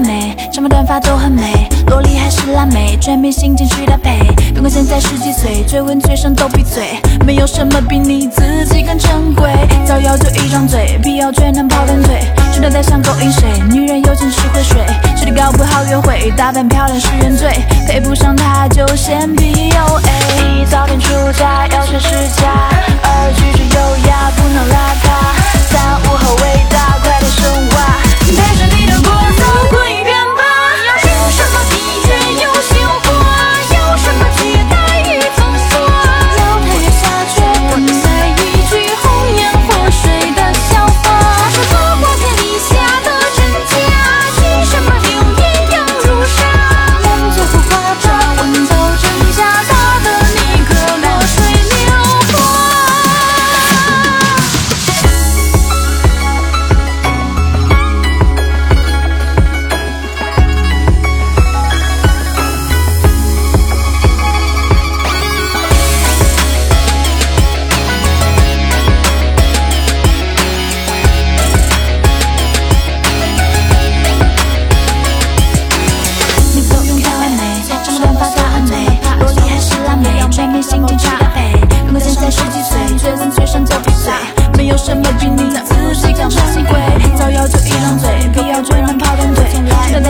美长发短发都很美萝莉还是辣妹全凭心情去搭配。别管现在十几岁追问嘴上都闭嘴没有什么比你自己更珍贵。造谣就一张嘴辟谣却能跑断腿。穿吊在想勾引谁女人有钱是会水。学的高不好约会打扮漂亮是原罪配不上她就先 pua 早点出嫁要学持家二举止优雅不能邋遢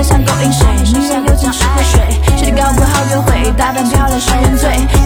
手段在想勾引谁？女人有钱是会睡，实力高不好约会，打扮漂亮是原罪，配不上